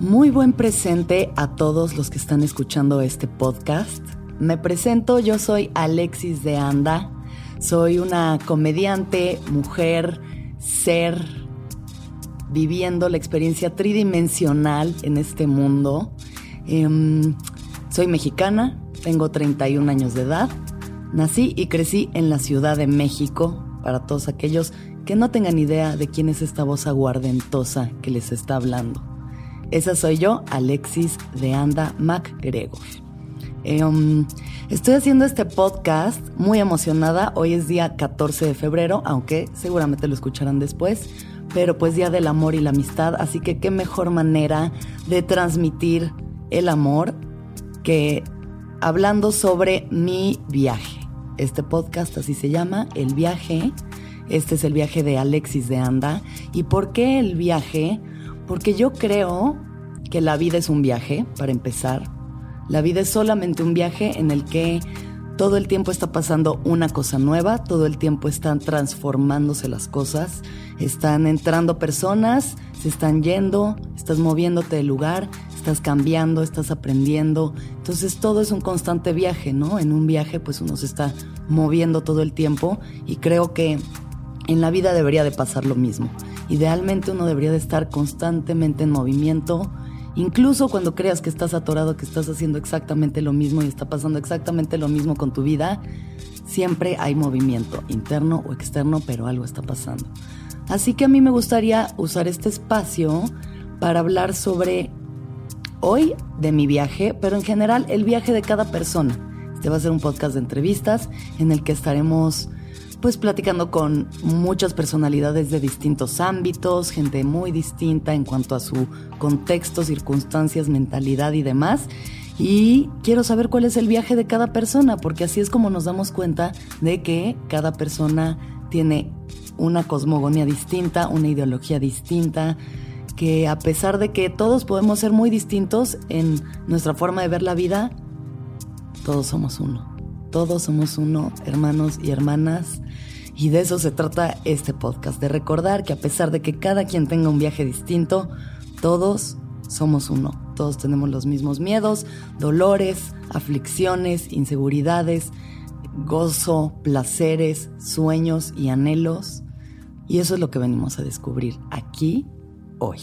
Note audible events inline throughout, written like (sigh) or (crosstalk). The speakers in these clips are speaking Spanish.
Muy buen presente a todos los que están escuchando este podcast. Me presento, yo soy Alexis de Anda. Soy una comediante, mujer, ser, viviendo la experiencia tridimensional en este mundo. Em, soy mexicana, tengo 31 años de edad. Nací y crecí en la Ciudad de México, para todos aquellos que no tengan idea de quién es esta voz aguardentosa que les está hablando. Esa soy yo, Alexis de Anda MacGregor. Um, estoy haciendo este podcast muy emocionada. Hoy es día 14 de febrero, aunque seguramente lo escucharán después. Pero pues día del amor y la amistad, así que qué mejor manera de transmitir el amor que hablando sobre mi viaje. Este podcast así se llama, El viaje. Este es el viaje de Alexis de Anda. ¿Y por qué el viaje? Porque yo creo que la vida es un viaje, para empezar. La vida es solamente un viaje en el que todo el tiempo está pasando una cosa nueva, todo el tiempo están transformándose las cosas, están entrando personas, se están yendo, estás moviéndote de lugar, estás cambiando, estás aprendiendo. Entonces todo es un constante viaje, ¿no? En un viaje pues uno se está moviendo todo el tiempo y creo que en la vida debería de pasar lo mismo. Idealmente uno debería de estar constantemente en movimiento, incluso cuando creas que estás atorado, que estás haciendo exactamente lo mismo y está pasando exactamente lo mismo con tu vida, siempre hay movimiento, interno o externo, pero algo está pasando. Así que a mí me gustaría usar este espacio para hablar sobre hoy de mi viaje, pero en general el viaje de cada persona. Este va a ser un podcast de entrevistas en el que estaremos pues platicando con muchas personalidades de distintos ámbitos, gente muy distinta en cuanto a su contexto, circunstancias, mentalidad y demás. Y quiero saber cuál es el viaje de cada persona, porque así es como nos damos cuenta de que cada persona tiene una cosmogonía distinta, una ideología distinta, que a pesar de que todos podemos ser muy distintos en nuestra forma de ver la vida, todos somos uno. Todos somos uno, hermanos y hermanas. Y de eso se trata este podcast, de recordar que a pesar de que cada quien tenga un viaje distinto, todos somos uno. Todos tenemos los mismos miedos, dolores, aflicciones, inseguridades, gozo, placeres, sueños y anhelos. Y eso es lo que venimos a descubrir aquí hoy.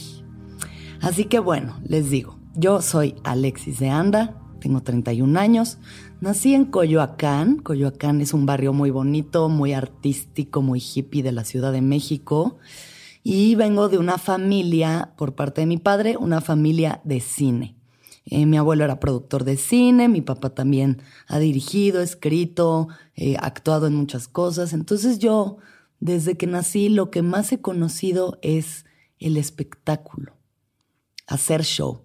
Así que bueno, les digo, yo soy Alexis de Anda, tengo 31 años, nací en Coyoacán. Coyoacán es un barrio muy bonito, muy artístico, muy hippie de la Ciudad de México. Y vengo de una familia, por parte de mi padre, una familia de cine. Eh, mi abuelo era productor de cine, mi papá también ha dirigido, escrito, eh, actuado en muchas cosas. Entonces yo, desde que nací, lo que más he conocido es el espectáculo, hacer show.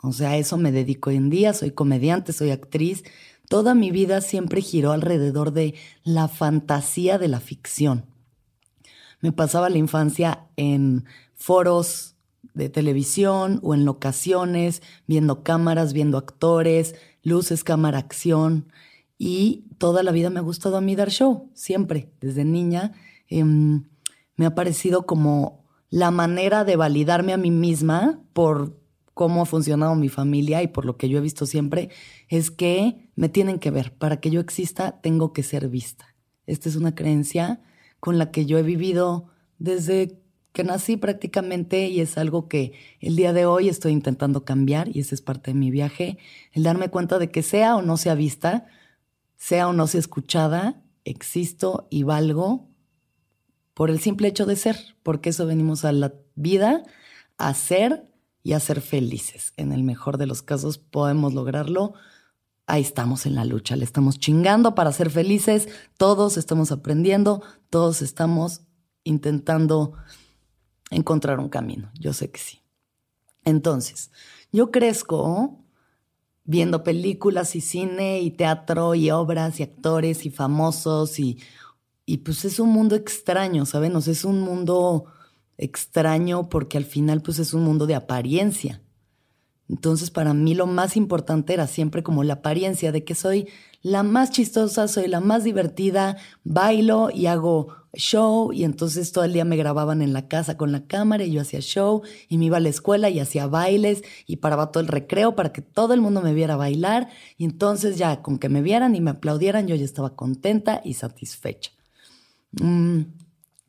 O sea, a eso me dedico hoy en día, soy comediante, soy actriz. Toda mi vida siempre giró alrededor de la fantasía de la ficción. Me pasaba la infancia en foros de televisión o en locaciones, viendo cámaras, viendo actores, luces, cámara, acción. y toda la vida me ha gustado a mí dar show, siempre, desde niña. Em, me ha parecido como la manera de validarme a mí misma por cómo ha funcionado mi familia y por lo que yo he visto siempre, es que me tienen que ver. Para que yo exista, tengo que ser vista. Esta es una creencia con la que yo he vivido desde que nací prácticamente y es algo que el día de hoy estoy intentando cambiar y ese es parte de mi viaje, el darme cuenta de que sea o no sea vista, sea o no sea escuchada, existo y valgo por el simple hecho de ser, porque eso venimos a la vida a ser y a ser felices. En el mejor de los casos podemos lograrlo. Ahí estamos en la lucha, le estamos chingando para ser felices, todos estamos aprendiendo, todos estamos intentando encontrar un camino, yo sé que sí. Entonces, yo crezco viendo películas y cine y teatro y obras y actores y famosos y, y pues es un mundo extraño, ¿saben? O sea, es un mundo extraño porque al final pues es un mundo de apariencia. Entonces para mí lo más importante era siempre como la apariencia de que soy la más chistosa, soy la más divertida, bailo y hago show y entonces todo el día me grababan en la casa con la cámara y yo hacía show y me iba a la escuela y hacía bailes y paraba todo el recreo para que todo el mundo me viera bailar y entonces ya con que me vieran y me aplaudieran yo ya estaba contenta y satisfecha. Mm,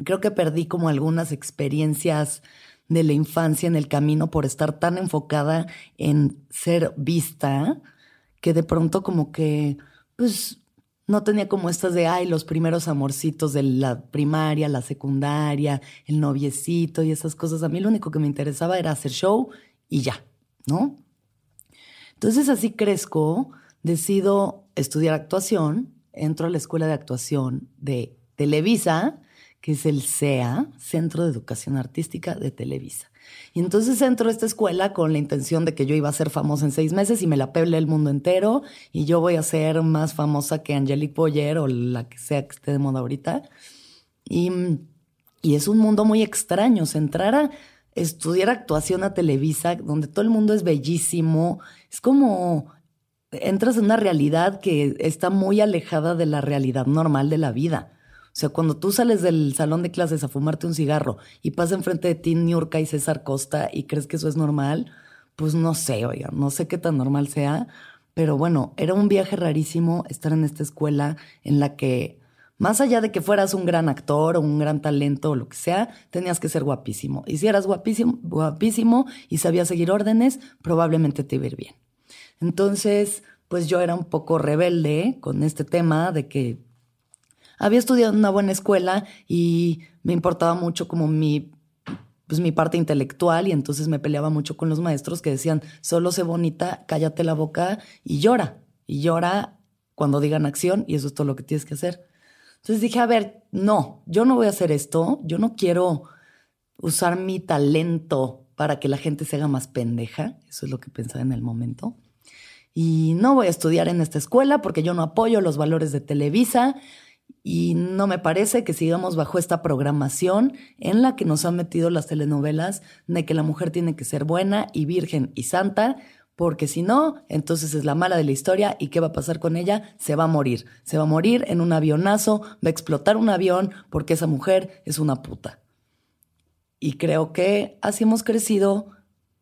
creo que perdí como algunas experiencias de la infancia en el camino por estar tan enfocada en ser vista que de pronto como que pues no tenía como estas de, ay, los primeros amorcitos de la primaria, la secundaria, el noviecito y esas cosas. A mí lo único que me interesaba era hacer show y ya, ¿no? Entonces así crezco, decido estudiar actuación, entro a la escuela de actuación de Televisa que es el CEA, Centro de Educación Artística de Televisa. Y entonces entro a esta escuela con la intención de que yo iba a ser famosa en seis meses y me la peble el mundo entero y yo voy a ser más famosa que Angelique Boyer o la que sea que esté de moda ahorita. Y, y es un mundo muy extraño. O entrar a estudiar actuación a Televisa, donde todo el mundo es bellísimo, es como entras en una realidad que está muy alejada de la realidad normal de la vida. O sea, cuando tú sales del salón de clases a fumarte un cigarro y pasa enfrente de ti Niurka y César Costa y crees que eso es normal, pues no sé, oiga, no sé qué tan normal sea, pero bueno, era un viaje rarísimo estar en esta escuela en la que, más allá de que fueras un gran actor o un gran talento o lo que sea, tenías que ser guapísimo. Y si eras guapísimo, guapísimo y sabías seguir órdenes, probablemente te iba a ir bien. Entonces, pues yo era un poco rebelde con este tema de que había estudiado en una buena escuela y me importaba mucho como mi pues mi parte intelectual y entonces me peleaba mucho con los maestros que decían, solo sé bonita, cállate la boca y llora. Y llora cuando digan acción y eso es todo lo que tienes que hacer. Entonces dije, a ver, no, yo no voy a hacer esto, yo no quiero usar mi talento para que la gente se haga más pendeja, eso es lo que pensaba en el momento. Y no voy a estudiar en esta escuela porque yo no apoyo los valores de Televisa y no me parece que sigamos bajo esta programación en la que nos han metido las telenovelas de que la mujer tiene que ser buena y virgen y santa, porque si no, entonces es la mala de la historia y ¿qué va a pasar con ella? Se va a morir. Se va a morir en un avionazo, va a explotar un avión porque esa mujer es una puta. Y creo que así hemos crecido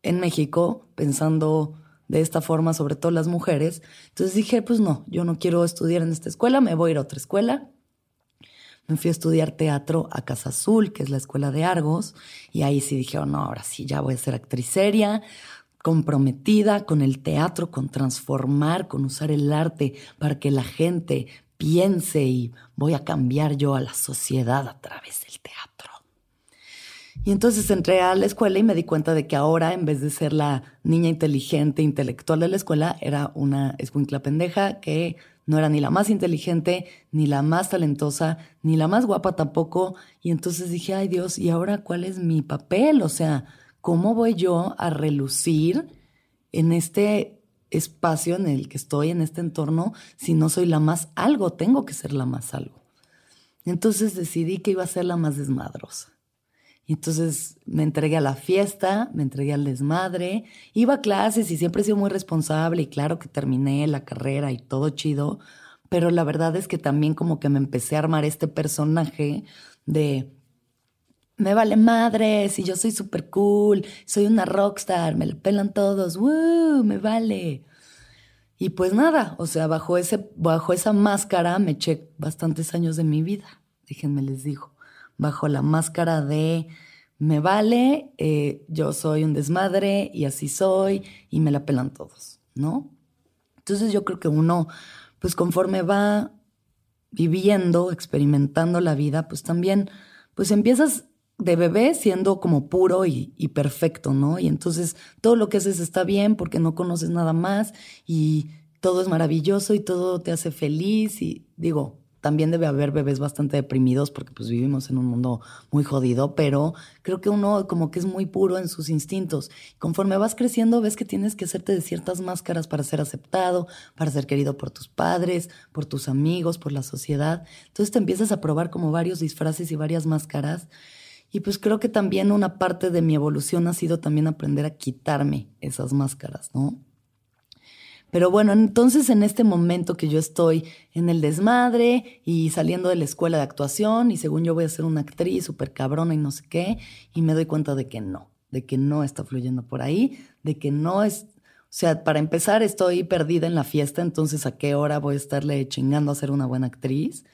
en México pensando de esta forma, sobre todo las mujeres. Entonces dije, pues no, yo no quiero estudiar en esta escuela, me voy a ir a otra escuela me fui a estudiar teatro a Casa Azul, que es la escuela de Argos, y ahí sí dije, oh, no, ahora sí, ya voy a ser actriz seria, comprometida con el teatro, con transformar, con usar el arte para que la gente piense y voy a cambiar yo a la sociedad a través del teatro. Y entonces entré a la escuela y me di cuenta de que ahora, en vez de ser la niña inteligente, intelectual de la escuela, era una escuincla pendeja que no era ni la más inteligente, ni la más talentosa, ni la más guapa tampoco. Y entonces dije, ay Dios, ¿y ahora cuál es mi papel? O sea, ¿cómo voy yo a relucir en este espacio en el que estoy, en este entorno, si no soy la más algo? Tengo que ser la más algo. Entonces decidí que iba a ser la más desmadrosa. Y entonces me entregué a la fiesta, me entregué al desmadre, iba a clases y siempre he sido muy responsable y claro que terminé la carrera y todo chido, pero la verdad es que también como que me empecé a armar este personaje de me vale madres y yo soy súper cool, soy una rockstar, me lo pelan todos, ¡woo! Me vale. Y pues nada, o sea, bajo, ese, bajo esa máscara me eché bastantes años de mi vida, déjenme les digo, bajo la máscara de me vale, eh, yo soy un desmadre y así soy y me la pelan todos, ¿no? Entonces yo creo que uno, pues conforme va viviendo, experimentando la vida, pues también, pues empiezas de bebé siendo como puro y, y, perfecto, ¿no? Y entonces todo lo que haces está bien porque no conoces nada más y todo es maravilloso y todo te hace feliz y digo, también debe haber bebés bastante deprimidos porque pues vivimos en un mundo muy jodido, pero creo que uno como que es muy puro en sus instintos. Conforme vas creciendo ves que tienes que hacerte de ciertas máscaras para ser aceptado, para ser querido por tus padres, por tus amigos, por la sociedad. Entonces te empiezas a probar como varios disfraces y varias máscaras y pues creo que también una parte de mi evolución ha sido también aprender a quitarme esas máscaras, ¿no? Pero bueno, entonces en este momento que yo estoy en el desmadre y saliendo de la escuela de actuación y según yo voy a ser una actriz súper cabrona y no sé qué, y me doy cuenta de que no, de que no está fluyendo por ahí, de que no es, o sea, para empezar estoy perdida en la fiesta, entonces a qué hora voy a estarle chingando a ser una buena actriz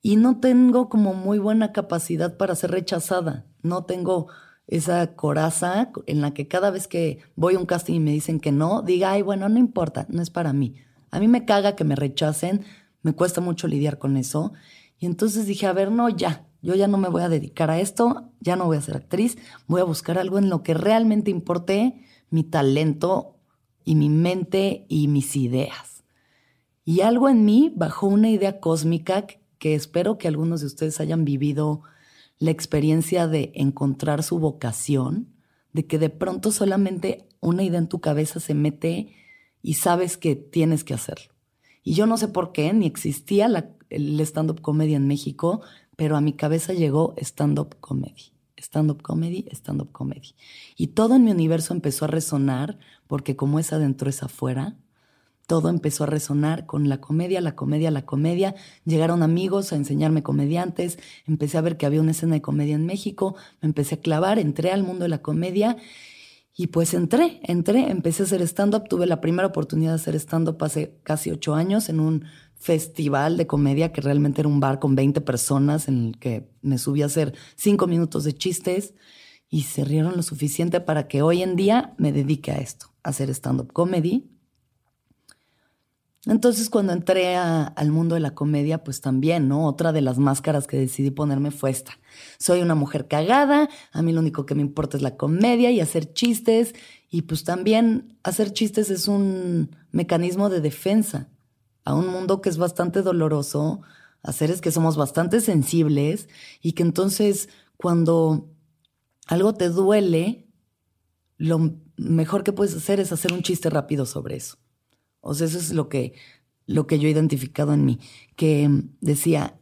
y no tengo como muy buena capacidad para ser rechazada. No tengo esa coraza en la que cada vez que voy a un casting y me dicen que no, diga, ay, bueno, no importa, no es para mí. A mí me caga que me rechacen, me cuesta mucho lidiar con eso. Y entonces dije, a ver, no, ya, yo ya no me voy a dedicar a esto, ya no voy a ser actriz, voy a buscar algo en lo que realmente importe mi talento y mi mente y mis ideas. Y algo en mí bajó una idea cósmica que espero que algunos de ustedes hayan vivido la experiencia de encontrar su vocación, de que de pronto solamente una idea en tu cabeza se mete y sabes que tienes que hacerlo. Y yo no sé por qué, ni existía el stand-up comedy en México, pero a mi cabeza llegó stand-up comedy. Stand-up comedy, stand-up comedy. Y todo en mi universo empezó a resonar, porque como es adentro es afuera, todo empezó a resonar con la comedia, la comedia, la comedia. Llegaron amigos a enseñarme comediantes, empecé a ver que había una escena de comedia en México, me empecé a clavar, entré al mundo de la comedia y pues entré, entré, empecé a hacer stand-up. Tuve la primera oportunidad de hacer stand-up hace casi ocho años en un festival de comedia que realmente era un bar con 20 personas en el que me subí a hacer cinco minutos de chistes y se rieron lo suficiente para que hoy en día me dedique a esto, a hacer stand-up comedy entonces cuando entré al mundo de la comedia, pues también, ¿no? Otra de las máscaras que decidí ponerme fue esta. Soy una mujer cagada, a mí lo único que me importa es la comedia y hacer chistes, y pues también hacer chistes es un mecanismo de defensa a un mundo que es bastante doloroso, a seres que somos bastante sensibles, y que entonces cuando algo te duele, lo mejor que puedes hacer es hacer un chiste rápido sobre eso. O sea, eso es lo que, lo que yo he identificado en mí, que decía,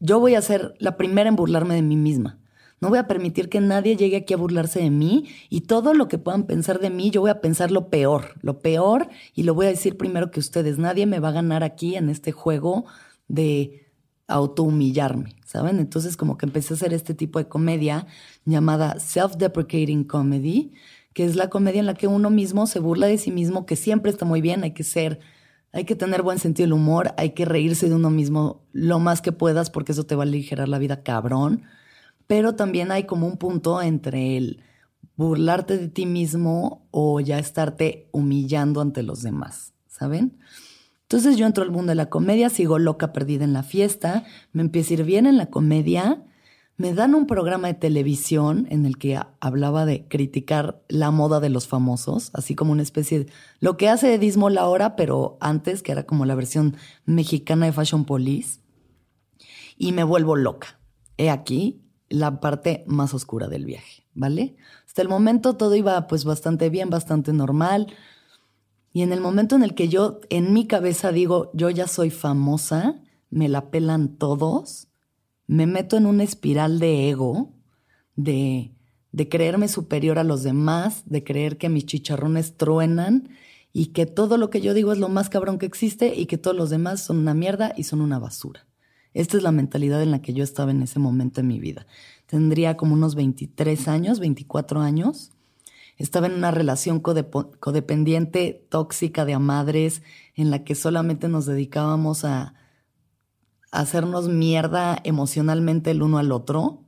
yo voy a ser la primera en burlarme de mí misma. No voy a permitir que nadie llegue aquí a burlarse de mí y todo lo que puedan pensar de mí, yo voy a pensar lo peor, lo peor y lo voy a decir primero que ustedes. Nadie me va a ganar aquí en este juego de autohumillarme, ¿saben? Entonces como que empecé a hacer este tipo de comedia llamada self-deprecating comedy, que es la comedia en la que uno mismo se burla de sí mismo, que siempre está muy bien, hay que ser, hay que tener buen sentido del humor, hay que reírse de uno mismo lo más que puedas porque eso te va a aligerar la vida cabrón, pero también hay como un punto entre el burlarte de ti mismo o ya estarte humillando ante los demás, ¿saben? Entonces yo entro al mundo de la comedia, sigo loca perdida en la fiesta, me empiezo a ir bien en la comedia me dan un programa de televisión en el que hablaba de criticar la moda de los famosos, así como una especie de lo que hace Dismol ahora, pero antes, que era como la versión mexicana de Fashion Police. Y me vuelvo loca. He aquí la parte más oscura del viaje, ¿vale? Hasta el momento todo iba pues bastante bien, bastante normal. Y en el momento en el que yo en mi cabeza digo, yo ya soy famosa, me la pelan todos, me meto en una espiral de ego, de, de creerme superior a los demás, de creer que mis chicharrones truenan y que todo lo que yo digo es lo más cabrón que existe y que todos los demás son una mierda y son una basura. Esta es la mentalidad en la que yo estaba en ese momento de mi vida. Tendría como unos 23 años, 24 años. Estaba en una relación codependiente, tóxica de amadres, en la que solamente nos dedicábamos a, a hacernos mierda emocionalmente el uno al otro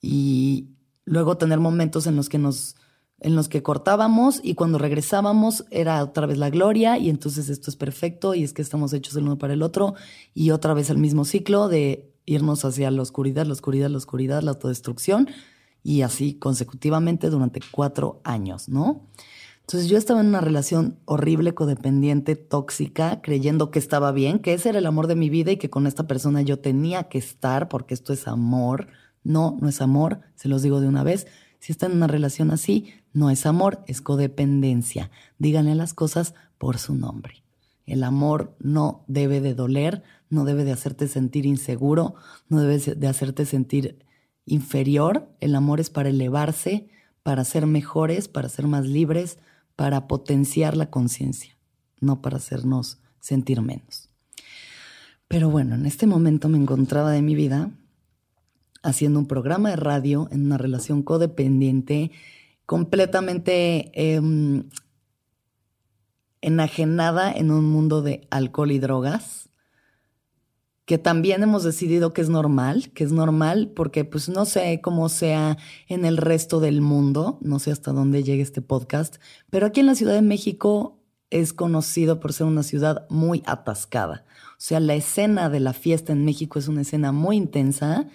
y luego tener momentos en los que nos en los que cortábamos y cuando regresábamos era otra vez la gloria y entonces esto es perfecto y es que estamos hechos el uno para el otro y otra vez el mismo ciclo de irnos hacia la oscuridad, la oscuridad, la oscuridad, la autodestrucción y así consecutivamente durante cuatro años, ¿no? Entonces yo estaba en una relación horrible, codependiente, tóxica, creyendo que estaba bien, que ese era el amor de mi vida y que con esta persona yo tenía que estar porque esto es amor. No, no es amor, se los digo de una vez. Si están en una relación así, no es amor, es codependencia. Díganle las cosas por su nombre. El amor no debe de doler, no debe de hacerte sentir inseguro, no debe de hacerte sentir inferior. El amor es para elevarse, para ser mejores, para ser más libres, para potenciar la conciencia, no para hacernos sentir menos. Pero bueno, en este momento me encontraba de mi vida haciendo un programa de radio en una relación codependiente completamente em, enajenada en un mundo de alcohol y drogas, que también hemos decidido que es normal, que es normal porque pues no sé cómo sea en el resto del mundo, no sé hasta dónde llegue este podcast, pero aquí en la Ciudad de México es conocido por ser una ciudad muy atascada. O sea, la escena de la fiesta en México es una escena muy intensa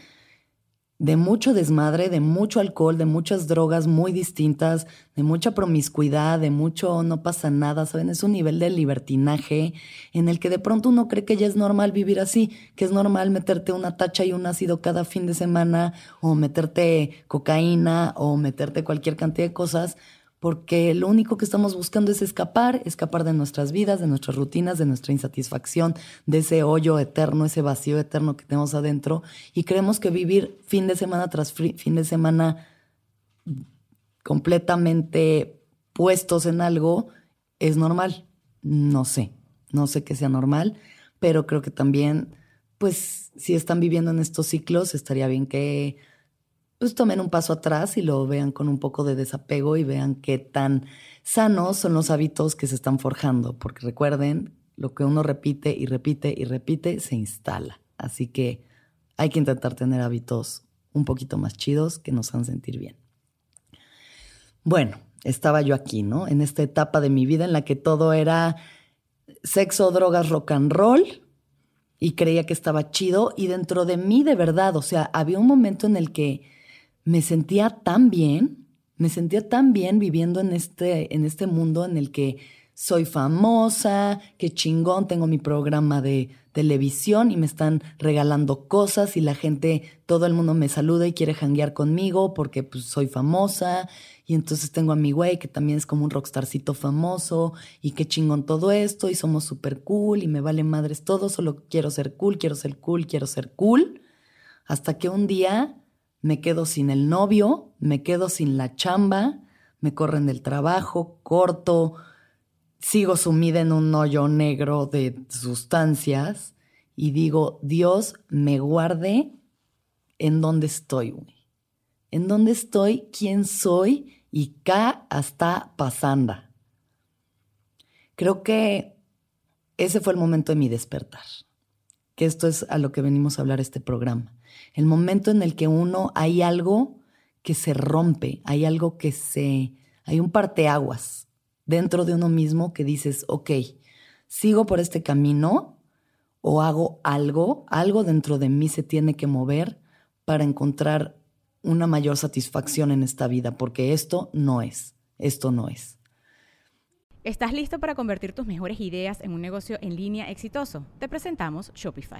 de mucho desmadre, de mucho alcohol, de muchas drogas muy distintas, de mucha promiscuidad, de mucho no pasa nada, ¿saben? Es un nivel de libertinaje en el que de pronto uno cree que ya es normal vivir así, que es normal meterte una tacha y un ácido cada fin de semana, o meterte cocaína, o meterte cualquier cantidad de cosas, porque lo único que estamos buscando es escapar, escapar de nuestras vidas, de nuestras rutinas, de nuestra insatisfacción, de ese hoyo eterno, ese vacío eterno que tenemos adentro, y creemos que vivir fin de semana tras fin de semana completamente puestos en algo es normal. No sé, no sé que sea normal, pero creo que también, pues, si están viviendo en estos ciclos, estaría bien que pues tomen un paso atrás y lo vean con un poco de desapego y vean qué tan sanos son los hábitos que se están forjando, porque recuerden, lo que uno repite y repite y repite se instala. Así que hay que intentar tener hábitos un poquito más chidos que nos hagan sentir bien. Bueno, estaba yo aquí, ¿no? En esta etapa de mi vida en la que todo era sexo, drogas, rock and roll y creía que estaba chido y dentro de mí de verdad, o sea, había un momento en el que me sentía tan bien, me sentía tan bien viviendo en este, en este mundo en el que soy famosa, qué chingón, tengo mi programa de televisión y me están regalando cosas y la gente, todo el mundo me saluda y quiere janguear conmigo porque pues soy famosa. Y entonces tengo a mi güey que también es como un rockstarcito famoso y qué chingón todo esto y somos súper cool y me vale madres todo, solo quiero ser cool, quiero ser cool, quiero ser cool, hasta que un día me quedo sin el novio, me quedo sin la chamba, me corren del trabajo, corto, sigo sumida en un hoyo negro de sustancias y digo, Dios me guarde en dónde estoy, En dónde estoy, quién soy y qué está pasando. Creo que ese fue el momento de mi despertar, que esto es a lo que venimos a hablar este programa el momento en el que uno hay algo que se rompe, hay algo que se, hay un parteaguas dentro de uno mismo que dices, ok, sigo por este camino o hago algo, algo dentro de mí se tiene que mover para encontrar una mayor satisfacción en esta vida, porque esto no es, esto no es. ¿Estás listo para convertir tus mejores ideas en un negocio en línea exitoso? Te presentamos Shopify.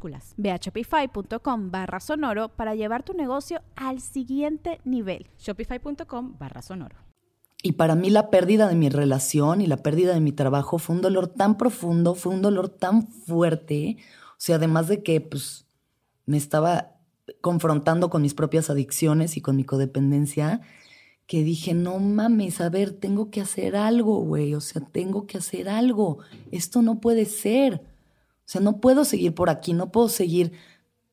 Ve a shopify.com barra sonoro para llevar tu negocio al siguiente nivel. Shopify.com barra sonoro. Y para mí la pérdida de mi relación y la pérdida de mi trabajo fue un dolor tan profundo, fue un dolor tan fuerte. O sea, además de que pues me estaba confrontando con mis propias adicciones y con mi codependencia, que dije, no mames, a ver, tengo que hacer algo, güey, o sea, tengo que hacer algo, esto no puede ser. O sea, no puedo seguir por aquí, no puedo seguir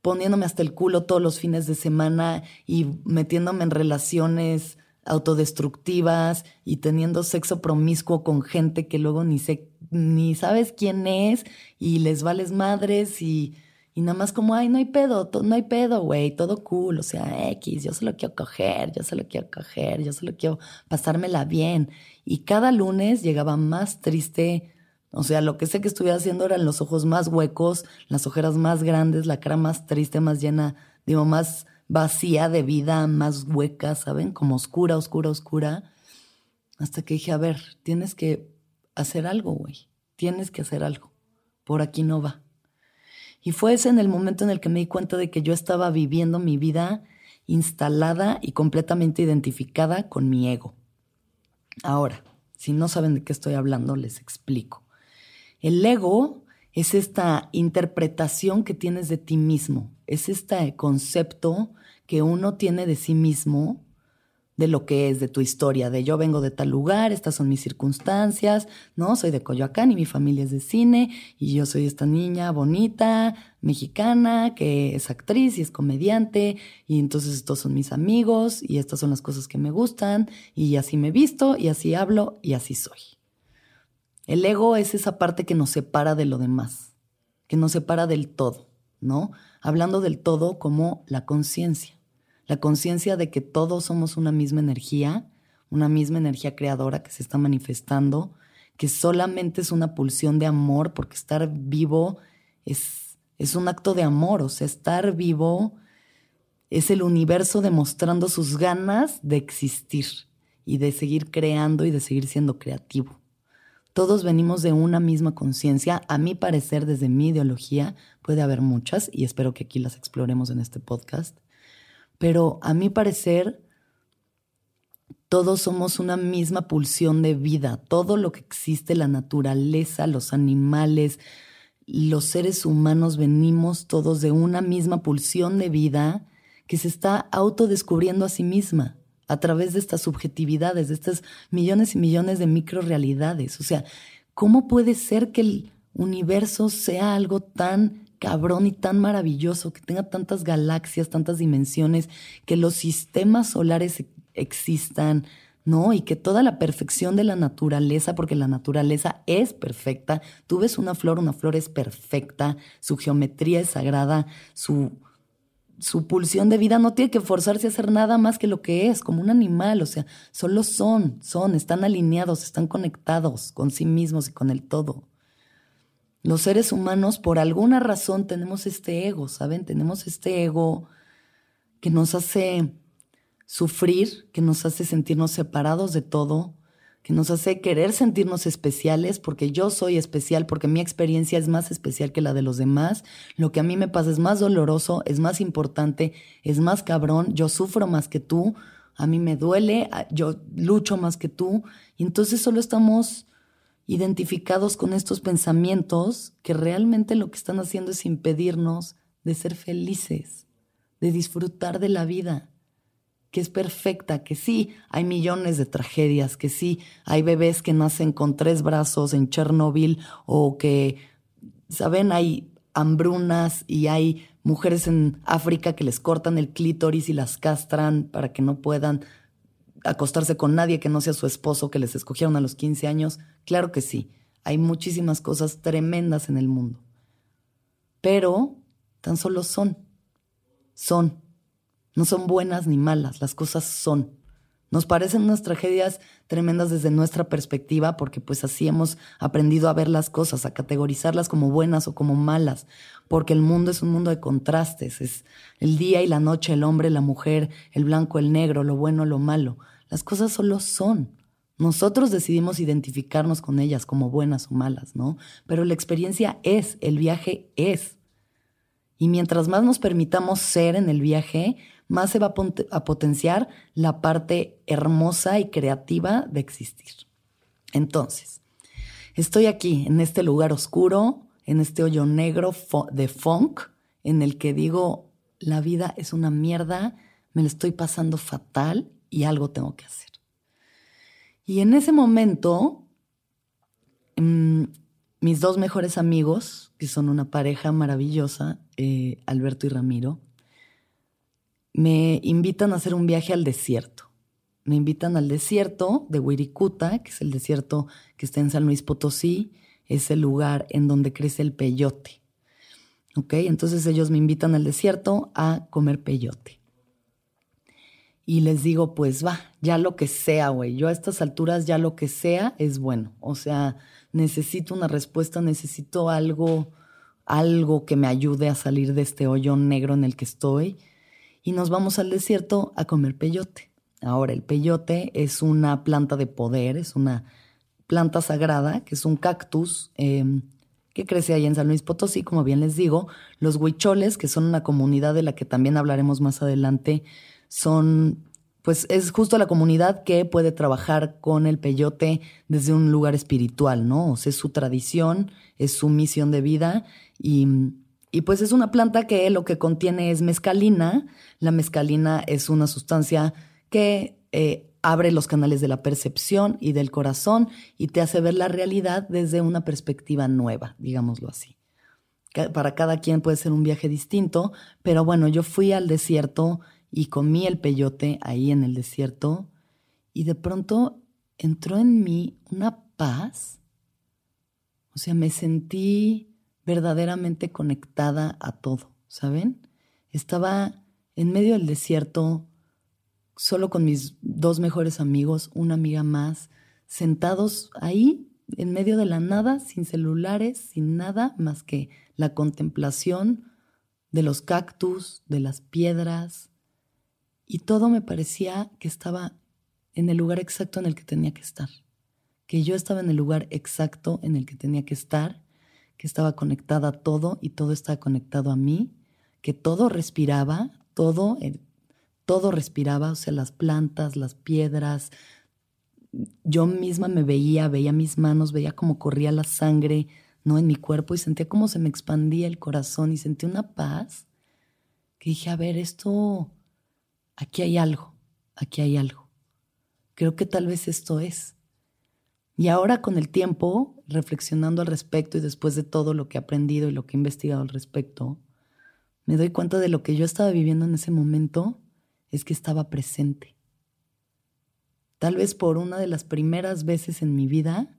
poniéndome hasta el culo todos los fines de semana y metiéndome en relaciones autodestructivas y teniendo sexo promiscuo con gente que luego ni sé, ni sabes quién es y les vales madres y, y nada más como, ay, no hay pedo, no hay pedo, güey, todo cool, o sea, X, yo solo quiero coger, yo solo quiero coger, yo solo quiero pasármela bien. Y cada lunes llegaba más triste, o sea, lo que sé que estuviera haciendo eran los ojos más huecos, las ojeras más grandes, la cara más triste, más llena, digo, más vacía de vida, más hueca, ¿saben? Como oscura, oscura, oscura. Hasta que dije, a ver, tienes que hacer algo, güey. Tienes que hacer algo. Por aquí no va. Y fue ese en el momento en el que me di cuenta de que yo estaba viviendo mi vida instalada y completamente identificada con mi ego. Ahora, si no saben de qué estoy hablando, les explico. El ego es esta interpretación que tienes de ti mismo, es este concepto que uno tiene de sí mismo, de lo que es, de tu historia, de yo vengo de tal lugar, estas son mis circunstancias, ¿no? Soy de Coyoacán y mi familia es de cine y yo soy esta niña bonita, mexicana, que es actriz y es comediante y entonces estos son mis amigos y estas son las cosas que me gustan y así me visto y así hablo y así soy. El ego es esa parte que nos separa de lo demás, que nos separa del todo, ¿no? Hablando del todo como la conciencia, la conciencia de que todos somos una misma energía, una misma energía creadora que se está manifestando, que solamente es una pulsión de amor, porque estar vivo es, es un acto de amor, o sea, estar vivo es el universo demostrando sus ganas de existir y de seguir creando y de seguir siendo creativo. Todos venimos de una misma conciencia. A mi parecer, desde mi ideología, puede haber muchas y espero que aquí las exploremos en este podcast. Pero a mi parecer, todos somos una misma pulsión de vida. Todo lo que existe, la naturaleza, los animales, los seres humanos, venimos todos de una misma pulsión de vida que se está autodescubriendo a sí misma a través de estas subjetividades, de estas millones y millones de microrealidades. O sea, ¿cómo puede ser que el universo sea algo tan cabrón y tan maravilloso, que tenga tantas galaxias, tantas dimensiones, que los sistemas solares existan, ¿no? Y que toda la perfección de la naturaleza, porque la naturaleza es perfecta, tú ves una flor, una flor es perfecta, su geometría es sagrada, su su pulsión de vida no tiene que forzarse a hacer nada más que lo que es, como un animal, o sea, solo son, son, están alineados, están conectados con sí mismos y con el todo. Los seres humanos, por alguna razón, tenemos este ego, ¿saben? Tenemos este ego que nos hace sufrir, que nos hace sentirnos separados de todo, que nos hace querer sentirnos especiales, porque yo soy especial, porque mi experiencia es más especial que la de los demás, lo que a mí me pasa es más doloroso, es más importante, es más cabrón, yo sufro más que tú, a mí me duele, yo lucho más que tú, y entonces solo estamos identificados con estos pensamientos que realmente lo que están haciendo es impedirnos de ser felices, de disfrutar de la vida que es perfecta, que sí hay millones de tragedias, que sí hay bebés que nacen con tres brazos en Chernobyl o que, ¿saben? Hay hambrunas y hay mujeres en África que les cortan el clítoris y las castran para que no puedan acostarse con nadie que no sea su esposo que les escogieron a los 15 años. Claro que sí, hay muchísimas cosas tremendas en el mundo. Pero tan solo son. Son. No son buenas ni malas, las cosas son. Nos parecen unas tragedias tremendas desde nuestra perspectiva porque pues así hemos aprendido a ver las cosas, a categorizarlas como buenas o como malas, porque el mundo es un mundo de contrastes, es el día y la noche, el hombre, la mujer, el blanco, el negro, lo bueno, lo malo. Las cosas solo son. Nosotros decidimos identificarnos con ellas como buenas o malas, ¿no? Pero la experiencia es, el viaje es. Y mientras más nos permitamos ser en el viaje, más se va a, potenciar la parte hermosa y creativa de existir. Entonces, estoy aquí, en este lugar oscuro, en este hoyo negro de funk, en el que digo, la vida es una mierda, me lo estoy pasando fatal y algo tengo que hacer. Y en ese momento, mm, mis dos mejores amigos, que son una pareja maravillosa, eh, Alberto y Ramiro, me invitan a hacer un viaje al desierto. Me invitan al desierto de Wirikuta, que es el desierto que está en San Luis Potosí, es el lugar en donde crece el peyote. ¿Ok? Entonces ellos me invitan al desierto a comer peyote. Y les digo, pues va, ya lo que sea, güey. Yo a estas alturas ya lo que sea es bueno. O sea, necesito una respuesta, necesito algo, algo que me ayude a salir de este hoyo negro en el que estoy y nos vamos al desierto a comer peyote. Ahora, el peyote es una planta de poder, es una planta sagrada, que es un cactus em, que crece ahí en San Luis Potosí, como bien les digo. Los huicholes, que son una comunidad de la que también hablaremos más adelante, son, pues es justo la comunidad que puede trabajar con el peyote desde un lugar espiritual, ¿no? O sea, es su tradición, es su misión de vida y y pues es una planta que lo que contiene es mescalina. La mescalina es una sustancia que eh, abre los canales de la percepción y del corazón y te hace ver la realidad desde una perspectiva nueva, digámoslo así. Para cada quien puede ser un viaje distinto, pero bueno, yo fui al desierto y comí el peyote ahí en el desierto y de pronto entró en mí una paz. O sea, me sentí verdaderamente conectada a todo, ¿saben? Estaba en medio del desierto, solo con mis dos mejores amigos, una amiga más, sentados ahí, en medio de la nada, sin celulares, sin nada más que la contemplación de los cactus, de las piedras, y todo me parecía que estaba en el lugar exacto en el que tenía que estar, que yo estaba en el lugar exacto en el que tenía que estar que estaba conectada a todo y todo estaba conectado a mí, que todo respiraba, todo, eh, todo respiraba, o sea, las plantas, las piedras. Yo misma me veía, veía mis manos, veía cómo corría la sangre, ¿no? En mi cuerpo y sentía cómo se me expandía el corazón y sentí una paz que dije, a ver, esto, aquí hay algo, aquí hay algo. Creo que tal vez esto es. Y ahora con el tiempo, reflexionando al respecto y después de todo lo que he aprendido y lo que he investigado al respecto, me doy cuenta de lo que yo estaba viviendo en ese momento es que estaba presente. Tal vez por una de las primeras veces en mi vida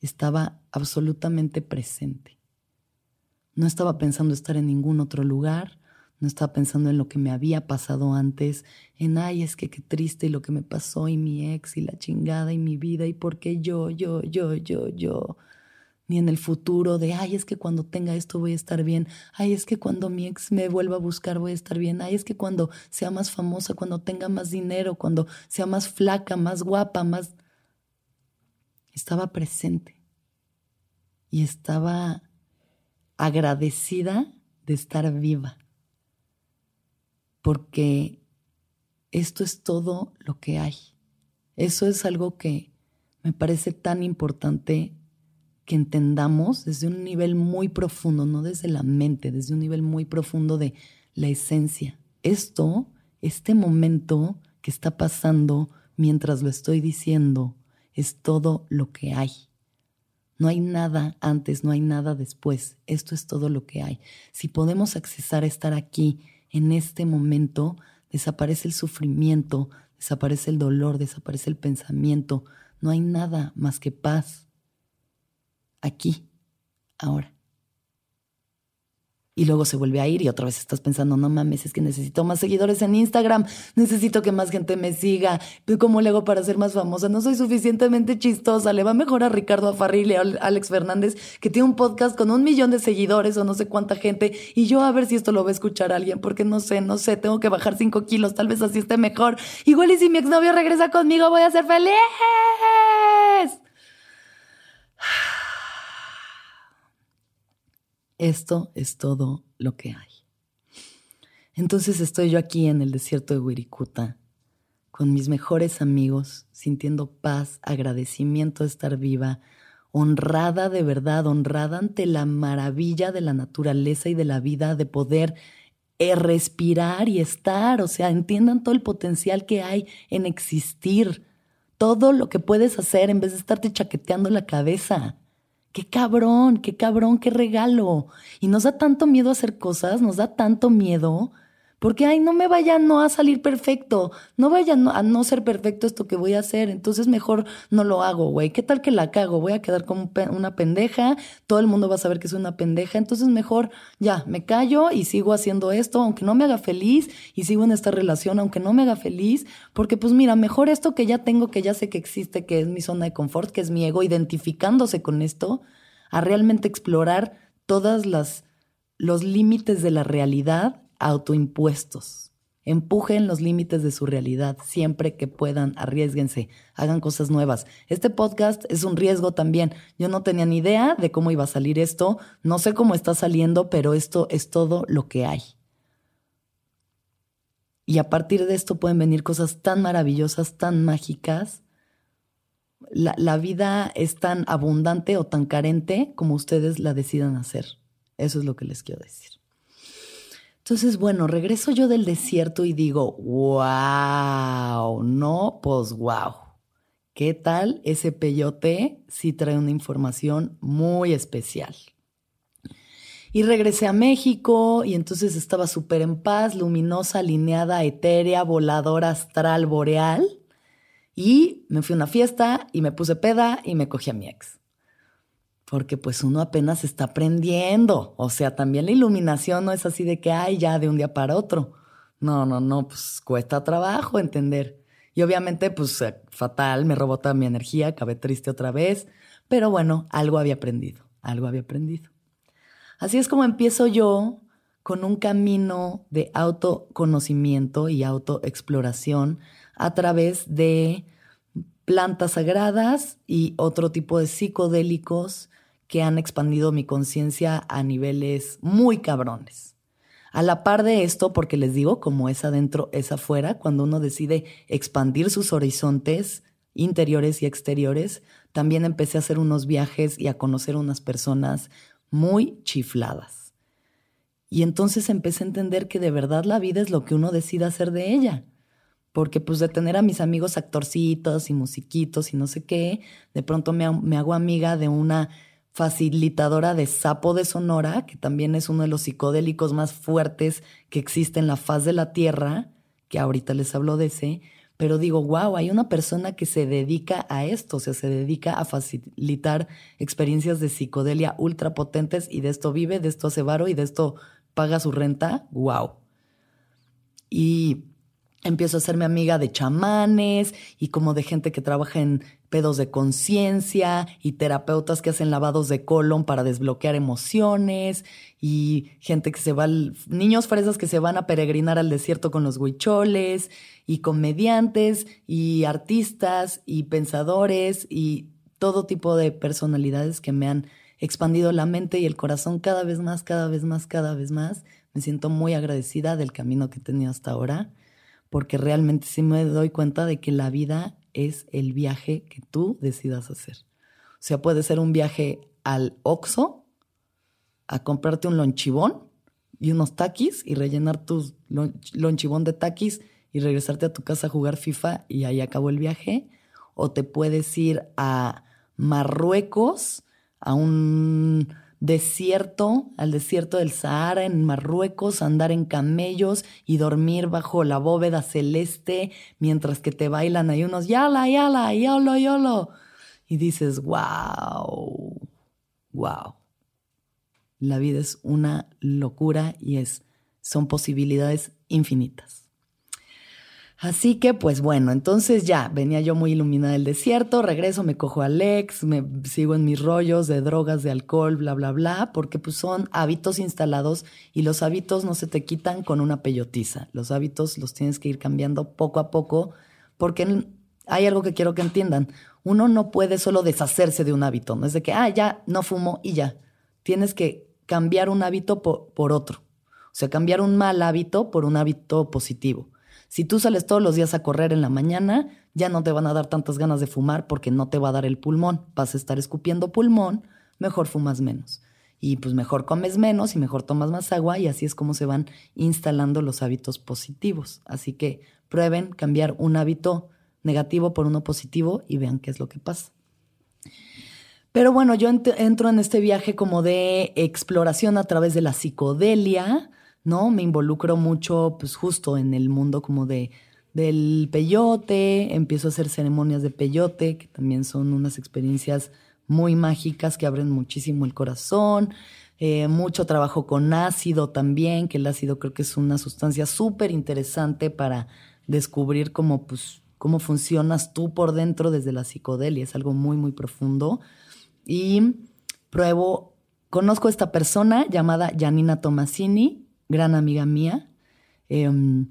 estaba absolutamente presente. No estaba pensando estar en ningún otro lugar, no estaba pensando en lo que me había pasado antes, en, ay, es que qué triste lo que me pasó y mi ex y la chingada y mi vida y por qué yo, yo, yo, yo, yo. Ni en el futuro de, ay, es que cuando tenga esto voy a estar bien. Ay, es que cuando mi ex me vuelva a buscar voy a estar bien. Ay, es que cuando sea más famosa, cuando tenga más dinero, cuando sea más flaca, más guapa, más... Estaba presente y estaba agradecida de estar viva porque esto es todo lo que hay. Eso es algo que me parece tan importante que entendamos desde un nivel muy profundo, no desde la mente, desde un nivel muy profundo de la esencia. Esto, este momento que está pasando mientras lo estoy diciendo, es todo lo que hay. No hay nada antes, no hay nada después. Esto es todo lo que hay. Si podemos accesar a estar aquí en este momento desaparece el sufrimiento, desaparece el dolor, desaparece el pensamiento. No hay nada más que paz. Aquí, ahora. y luego se vuelve a ir y otra vez estás pensando, no mames, es que necesito más seguidores en Instagram, necesito que más gente me siga, ¿cómo le hago para ser más famosa? No soy suficientemente chistosa, le va mejor a Ricardo Afarril y a Alex Fernández, que tiene un podcast con un millón de seguidores o no sé cuánta gente, y yo a ver si esto lo va a escuchar alguien, porque no sé, no sé, tengo que bajar cinco kilos, tal vez así esté mejor. Igual y si mi exnovio regresa conmigo, voy a ser feliz. Esto es todo lo que hay. Entonces estoy yo aquí en el desierto de Wirikuta, con mis mejores amigos, sintiendo paz, agradecimiento de estar viva, honrada de verdad, honrada ante la maravilla de la naturaleza y de la vida, de poder eh, respirar y estar, o sea, entiendan todo el potencial que hay en existir, todo lo que puedes hacer en vez de estarte chaqueteando la cabeza qué cabrón, qué cabrón, qué regalo. Y nos da tanto miedo hacer cosas, nos da tanto miedo, porque, ay, no me vaya no a salir perfecto, no vaya a no ser perfecto esto que voy a hacer, entonces mejor no lo hago, güey. ¿Qué tal que la cago? Voy a quedar como una pendeja, todo el mundo va a saber que soy una pendeja, entonces mejor ya, me callo y sigo haciendo esto, aunque no me haga feliz, y sigo en esta relación, aunque no me haga feliz, porque pues mira, mejor esto que ya tengo, que ya sé que existe, que es mi zona de confort, que es mi ego, identificándose con esto, a realmente explorar todas las los límites de la realidad autoimpuestos. Empujen los límites de su realidad siempre que puedan, arriesguense, hagan cosas nuevas. Este podcast es un riesgo también. Yo no tenía ni idea de cómo iba a salir esto, no sé cómo está saliendo, pero esto es todo lo que hay. Y a partir de esto pueden venir cosas tan maravillosas, tan mágicas. La, la vida es tan abundante o tan carente como ustedes la decidan hacer. Eso es lo que les quiero decir. Entonces, bueno, regreso yo del desierto y digo, wow, no, pues wow. ¿Qué tal ese peyote? Sí trae una información muy especial. Y regresé a México y entonces estaba súper en paz, luminosa, alineada, etérea, voladora, astral, boreal. Y me fui a una fiesta y me puse peda y me cogí a mi ex porque pues uno apenas está aprendiendo. O sea, también la iluminación no es así de que, hay ya de un día para otro. No, no, no, pues cuesta trabajo entender. Y obviamente, pues eh, fatal, me robó toda mi energía, acabé triste otra vez, pero bueno, algo había aprendido, algo había aprendido. Así es como empiezo yo con un camino de autoconocimiento y autoexploración a través de plantas sagradas y otro tipo de psicodélicos que han expandido mi conciencia a niveles muy cabrones. A la par de esto, porque les digo, como es adentro, es afuera, cuando uno decide expandir sus horizontes interiores y exteriores, también empecé a hacer unos viajes y a conocer unas personas muy chifladas. Y entonces empecé a entender que de verdad la vida es lo que uno decida hacer de ella. Porque pues de tener a mis amigos actorcitos y musiquitos y no sé qué, de pronto me, me hago amiga de una facilitadora de sapo de Sonora, que también es uno de los psicodélicos más fuertes que existe en la faz de la Tierra, que ahorita les hablo de ese, pero digo, wow, hay una persona que se dedica a esto, o sea, se dedica a facilitar experiencias de psicodelia ultra potentes y de esto vive, de esto hace varo y de esto paga su renta, wow. Y empiezo a hacerme amiga de chamanes y como de gente que trabaja en pedos de conciencia y terapeutas que hacen lavados de colon para desbloquear emociones y gente que se va, niños fresas que se van a peregrinar al desierto con los huicholes y comediantes y artistas y pensadores y todo tipo de personalidades que me han expandido la mente y el corazón cada vez más, cada vez más, cada vez más. Me siento muy agradecida del camino que he tenido hasta ahora porque realmente sí me doy cuenta de que la vida es el viaje que tú decidas hacer. O sea, puede ser un viaje al Oxxo a comprarte un lonchibón y unos taquis y rellenar tu lonchibón de taquis y regresarte a tu casa a jugar FIFA y ahí acabó el viaje. O te puedes ir a Marruecos a un desierto, al desierto del Sahara en Marruecos, andar en camellos y dormir bajo la bóveda celeste mientras que te bailan ahí unos yala, yala, yolo, yolo. Y dices, wow, wow. La vida es una locura y es, son posibilidades infinitas. Así que, pues bueno, entonces ya venía yo muy iluminada del desierto, regreso, me cojo a Alex, me sigo en mis rollos de drogas, de alcohol, bla, bla, bla, porque pues son hábitos instalados y los hábitos no se te quitan con una peyotiza. Los hábitos los tienes que ir cambiando poco a poco, porque hay algo que quiero que entiendan. Uno no puede solo deshacerse de un hábito, no es de que, ah, ya, no fumo y ya. Tienes que cambiar un hábito por, por otro. O sea, cambiar un mal hábito por un hábito positivo. Si tú sales todos los días a correr en la mañana, ya no te van a dar tantas ganas de fumar porque no te va a dar el pulmón. Vas a estar escupiendo pulmón, mejor fumas menos. Y pues mejor comes menos y mejor tomas más agua y así es como se van instalando los hábitos positivos. Así que prueben cambiar un hábito negativo por uno positivo y vean qué es lo que pasa. Pero bueno, yo entro en este viaje como de exploración a través de la psicodelia, ¿no? Me involucro mucho, pues justo en el mundo como de del peyote, empiezo a hacer ceremonias de peyote, que también son unas experiencias muy mágicas que abren muchísimo el corazón. Eh, mucho trabajo con ácido también, que el ácido creo que es una sustancia súper interesante para descubrir cómo, pues, cómo funcionas tú por dentro desde la psicodelia. Es algo muy, muy profundo. Y pruebo, conozco a esta persona llamada Janina Tomasini, gran amiga mía, em,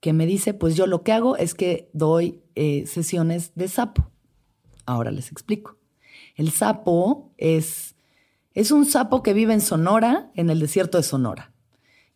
que me dice, pues yo lo que hago es que doy eh, sesiones de sapo. Ahora les explico. El sapo es, es un sapo que vive en Sonora, en el desierto de Sonora.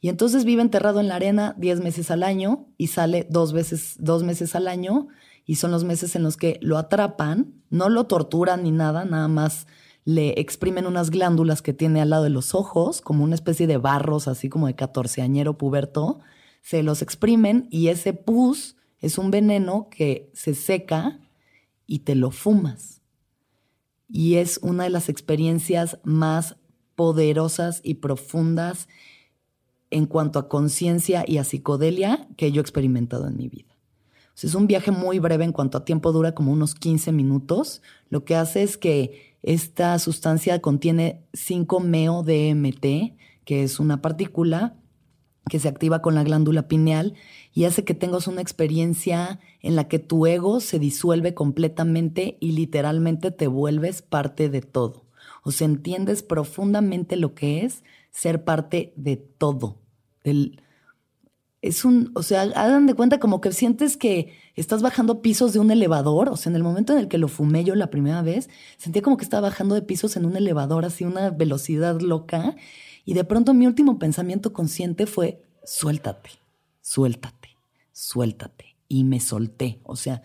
Y entonces vive enterrado en la arena 10 meses al año y sale dos, veces, dos meses al año y son los meses en los que lo atrapan, no lo torturan ni nada, nada más le exprimen unas glándulas que tiene al lado de los ojos, como una especie de barros, así como de catorceañero puberto, se los exprimen y ese pus es un veneno que se seca y te lo fumas. Y es una de las experiencias más poderosas y profundas en cuanto a conciencia y a psicodelia que yo he experimentado en mi vida. Es un viaje muy breve en cuanto a tiempo, dura como unos 15 minutos. Lo que hace es que esta sustancia contiene 5-meo-DMT, que es una partícula que se activa con la glándula pineal y hace que tengas una experiencia en la que tu ego se disuelve completamente y literalmente te vuelves parte de todo. O sea, entiendes profundamente lo que es ser parte de todo, del, es un, o sea, hagan de cuenta como que sientes que estás bajando pisos de un elevador, o sea, en el momento en el que lo fumé yo la primera vez, sentía como que estaba bajando de pisos en un elevador, así una velocidad loca, y de pronto mi último pensamiento consciente fue, suéltate, suéltate, suéltate, y me solté, o sea,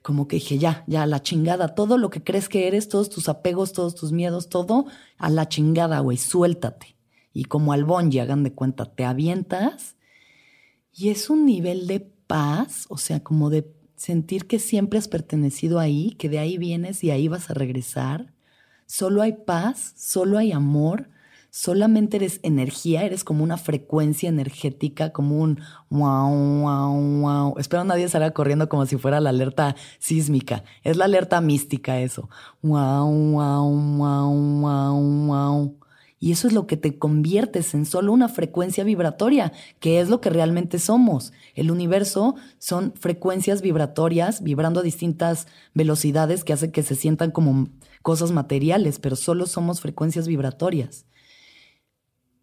como que dije, ya, ya, a la chingada, todo lo que crees que eres, todos tus apegos, todos tus miedos, todo, a la chingada, güey, suéltate. Y como al bonji, hagan de cuenta, te avientas y es un nivel de paz, o sea, como de sentir que siempre has pertenecido ahí, que de ahí vienes y ahí vas a regresar. Solo hay paz, solo hay amor, solamente eres energía, eres como una frecuencia energética, como un wow, wow, wow. Espero nadie salga corriendo como si fuera la alerta sísmica. Es la alerta mística eso. Wow, wow, wow, wow, wow. Y eso es lo que te conviertes en solo una frecuencia vibratoria, que es lo que realmente somos. El universo son frecuencias vibratorias vibrando a distintas velocidades que hacen que se sientan como cosas materiales, pero solo somos frecuencias vibratorias.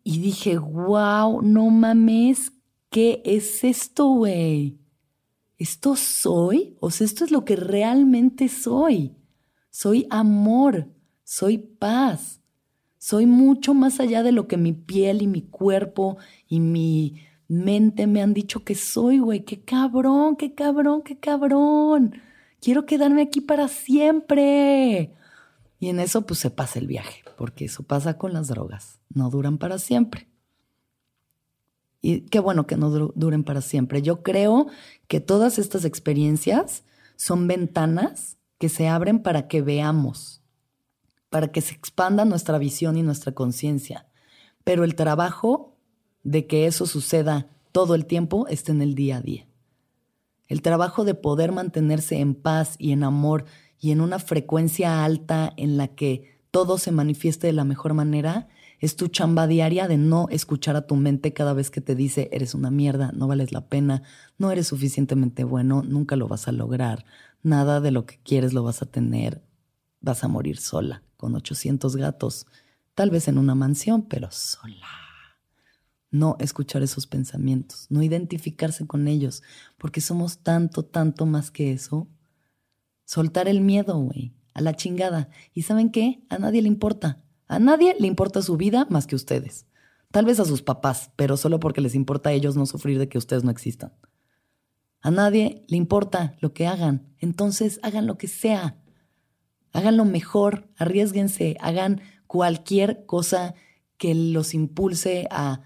Y dije, wow, no mames, ¿qué es esto, güey? ¿Esto soy? O sea, esto es lo que realmente soy. Soy amor, soy paz soy mucho más allá de lo que mi piel y mi cuerpo y mi mente me han dicho que soy, güey. Qué cabrón, qué cabrón, qué cabrón. Quiero quedarme aquí para siempre. Y en eso pues se pasa el viaje, porque eso pasa con las drogas. No duran para siempre. Y qué bueno que no duren para siempre. Yo creo que todas estas experiencias son ventanas que se abren para que veamos para que se expanda nuestra visión y nuestra conciencia. Pero el trabajo de que eso suceda todo el tiempo está en el día a día. El trabajo de poder mantenerse en paz y en amor y en una frecuencia alta en la que todo se manifieste de la mejor manera Es tu chamba diaria de no escuchar a tu mente cada vez que te dice eres una mierda, no vales la pena, no eres suficientemente bueno, nunca lo vas a lograr, nada de lo que quieres lo vas a tener, vas a morir sola, con 800 gatos, tal vez en una mansión, pero sola. No escuchar esos pensamientos, no identificarse con ellos, porque somos tanto, tanto más que eso. Soltar el miedo, güey, a la chingada. ¿Y saben qué? A nadie le importa. A nadie le importa su vida más que ustedes. Tal vez a sus papás, pero solo porque les importa a ellos no sufrir de que ustedes no existan. A nadie le importa lo que hagan. Entonces hagan lo que sea. Hagan lo mejor, arriesguense, hagan cualquier cosa que los impulse a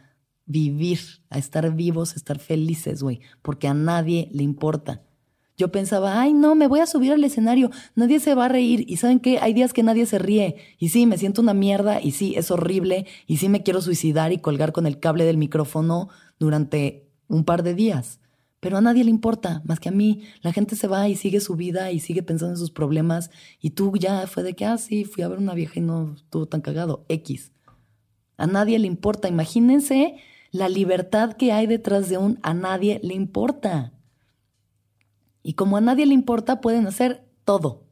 vivir, a estar vivos, a estar felices, güey, porque a nadie le importa. Yo pensaba, ay, no, me voy a subir al escenario, nadie se va a reír. Y saben qué, hay días que nadie se ríe. Y sí, me siento una mierda, y sí, es horrible, y sí me quiero suicidar y colgar con el cable del micrófono durante un par de días. Pero a nadie le importa, más que a mí. La gente se va y sigue su vida y sigue pensando en sus problemas. Y tú ya fue de que, ah, sí, fui a ver una vieja y no estuvo tan cagado. X. A nadie le importa. Imagínense la libertad que hay detrás de un a nadie le importa. Y como a nadie le importa, pueden hacer todo.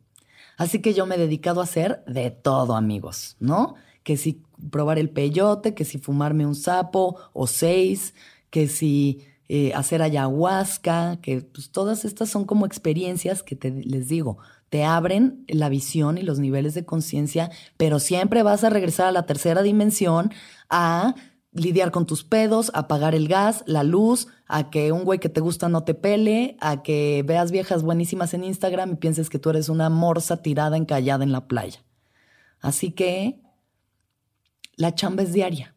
Así que yo me he dedicado a hacer de todo, amigos, ¿no? Que si probar el peyote, que si fumarme un sapo o seis, que si eh, hacer ayahuasca, que pues todas estas son como experiencias que te, les digo, te abren la visión y los niveles de conciencia, pero siempre vas a regresar a la tercera dimensión a lidiar con tus pedos, apagar el gas, la luz, a que un güey que te gusta no te pele, a que veas viejas buenísimas en Instagram y pienses que tú eres una morsa tirada encallada en la playa. Así que la chamba es diaria.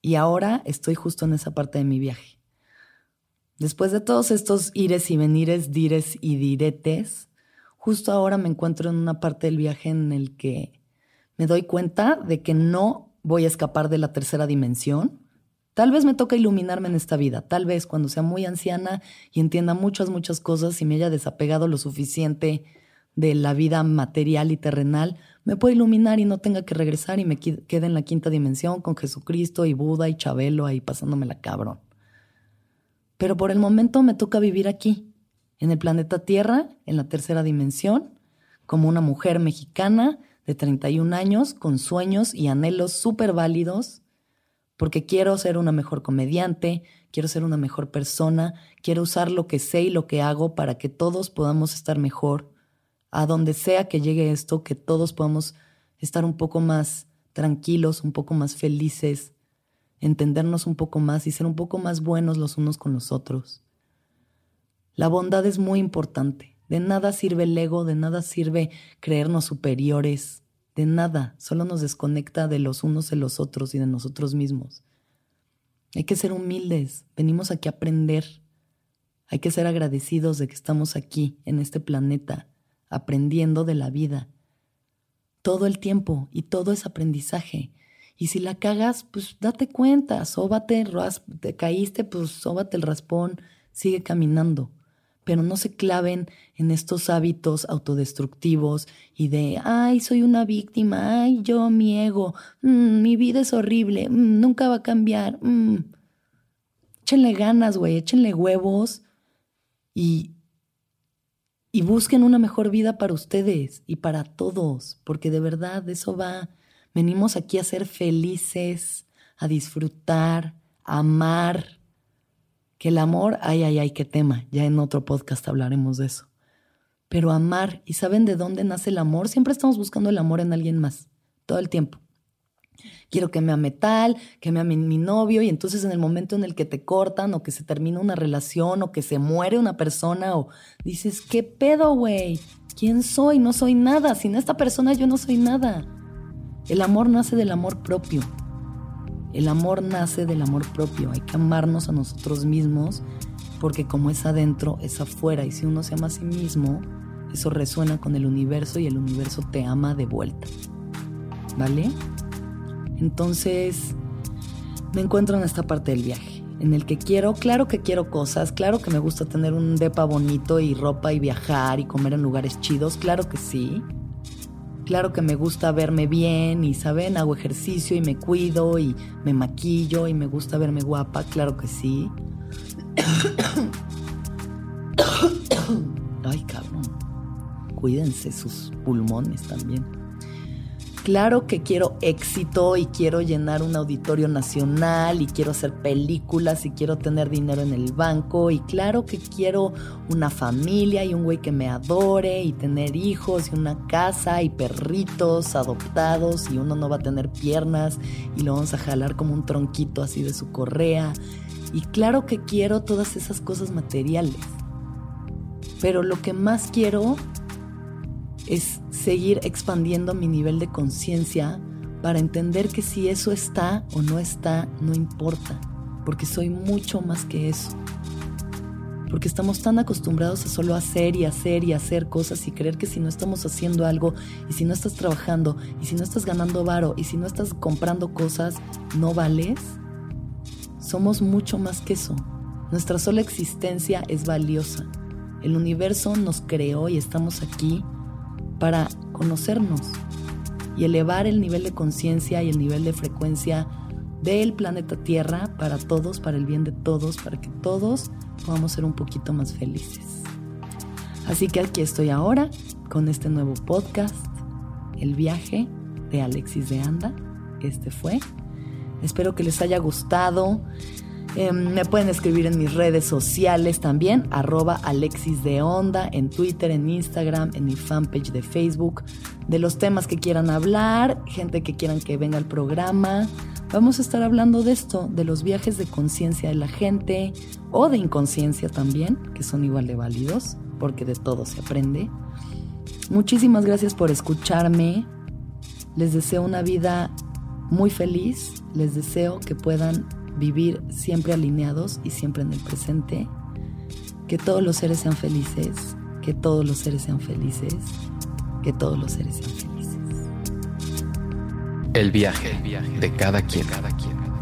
Y ahora estoy justo en esa parte de mi viaje. Después de todos estos ires y venires, dires y diretes, justo ahora me encuentro en una parte del viaje en el que me doy cuenta de que no voy a escapar de la tercera dimensión. Tal vez me toca iluminarme en esta vida, tal vez cuando sea muy anciana y entienda muchas, muchas cosas y me haya desapegado lo suficiente de la vida material y terrenal, me puedo iluminar y no tenga que regresar y me quede en la quinta dimensión con Jesucristo y Buda y Chabelo ahí pasándome la cabrón. Pero por el momento me toca vivir aquí, en el planeta Tierra, en la tercera dimensión, como una mujer mexicana de 31 años con sueños y anhelos súper válidos, porque quiero ser una mejor comediante, quiero ser una mejor persona, quiero usar lo que sé y lo que hago para que todos podamos estar mejor, a donde sea que llegue esto, que todos podamos estar un poco más tranquilos, un poco más felices, entendernos un poco más y ser un poco más buenos los unos con los otros. La bondad es muy importante. De nada sirve el ego, de nada sirve creernos superiores, de nada, solo nos desconecta de los unos de los otros y de nosotros mismos. Hay que ser humildes, venimos aquí a aprender. Hay que ser agradecidos de que estamos aquí, en este planeta, aprendiendo de la vida. Todo el tiempo y todo es aprendizaje. Y si la cagas, pues date cuenta, sóbate, te caíste, pues sóbate el raspón, sigue caminando pero no se claven en estos hábitos autodestructivos y de, ay, soy una víctima, ay, yo, mi ego, mm, mi vida es horrible, mm, nunca va a cambiar. Mm". Échenle ganas, güey, échenle huevos y, y busquen una mejor vida para ustedes y para todos, porque de verdad eso va. Venimos aquí a ser felices, a disfrutar, a amar que el amor, ay, ay, ay, qué tema, ya en otro podcast hablaremos de eso. Pero amar, ¿y saben de dónde nace el amor? Siempre estamos buscando el amor en alguien más, todo el tiempo. Quiero que me ame tal, que me ame mi novio, y entonces en el momento en el que te cortan o que se termina una relación o que se muere una persona o dices, ¿qué pedo, güey? ¿Quién soy? No soy nada. Sin esta persona yo no soy nada. El amor nace del amor propio. El amor nace del amor propio, hay que amarnos a nosotros mismos porque como es adentro, es afuera y si uno se ama a sí mismo, eso resuena con el universo y el universo te ama de vuelta. ¿Vale? Entonces, me encuentro en esta parte del viaje, en el que quiero, claro que quiero cosas, claro que me gusta tener un depa bonito y ropa y viajar y comer en lugares chidos, claro que sí. Claro que me gusta verme bien y, ¿saben? Hago ejercicio y me cuido y me maquillo y me gusta verme guapa, claro que sí. (coughs) Ay, cabrón. Cuídense sus pulmones también. Claro que quiero éxito y quiero llenar un auditorio nacional y quiero hacer películas y quiero tener dinero en el banco y claro que quiero una familia y un güey que me adore y tener hijos y una casa y perritos adoptados y uno no va a tener piernas y lo vamos a jalar como un tronquito así de su correa. Y claro que quiero todas esas cosas materiales. Pero lo que más quiero es seguir expandiendo mi nivel de conciencia para entender que si eso está o no está, no importa, porque soy mucho más que eso. Porque estamos tan acostumbrados a solo hacer y hacer y hacer cosas y creer que si no estamos haciendo algo y si no estás trabajando y si no estás ganando varo y si no estás comprando cosas, no vales. Somos mucho más que eso. Nuestra sola existencia es valiosa. El universo nos creó y estamos aquí para conocernos y elevar el nivel de conciencia y el nivel de frecuencia del planeta Tierra para todos, para el bien de todos, para que todos podamos ser un poquito más felices. Así que aquí estoy ahora con este nuevo podcast, El viaje de Alexis de Anda. Este fue. Espero que les haya gustado. Em, me pueden escribir en mis redes sociales también, arroba Alexis de en Twitter, en Instagram, en mi fanpage de Facebook, de los temas que quieran hablar, gente que quieran que venga al programa. Vamos a estar hablando de esto, de los viajes de conciencia de la gente o de inconsciencia también, que son igual de válidos, porque de todo se aprende. Muchísimas gracias por escucharme. Les deseo una vida muy feliz. Les deseo que puedan vivir siempre alineados y siempre en el presente. Que todos los seres sean felices, que todos los seres sean felices, que todos los seres sean felices. El viaje de cada quien.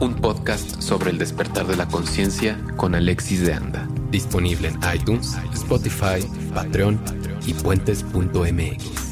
Un podcast sobre el despertar de la conciencia con Alexis de Anda. Disponible en iTunes, Spotify, Patreon y puentes.mx.